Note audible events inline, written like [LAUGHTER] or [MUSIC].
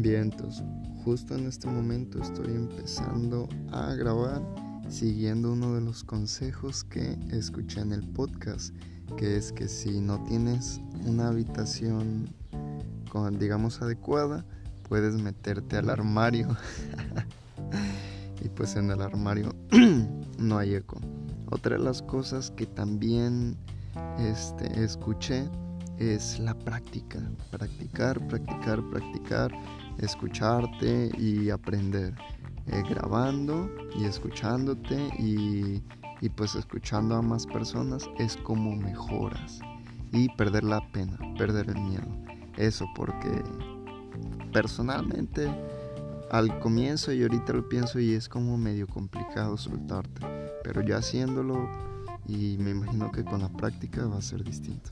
Vientos, justo en este momento estoy empezando a grabar siguiendo uno de los consejos que escuché en el podcast, que es que si no tienes una habitación digamos adecuada, puedes meterte al armario. [LAUGHS] y pues en el armario [CLEARS THROAT] no hay eco. Otra de las cosas que también este, escuché es la práctica. Practicar, practicar, practicar, escucharte y aprender. Eh, grabando y escuchándote y, y pues escuchando a más personas es como mejoras. Y perder la pena, perder el miedo. Eso porque personalmente al comienzo y ahorita lo pienso y es como medio complicado soltarte. Pero ya haciéndolo y me imagino que con la práctica va a ser distinto.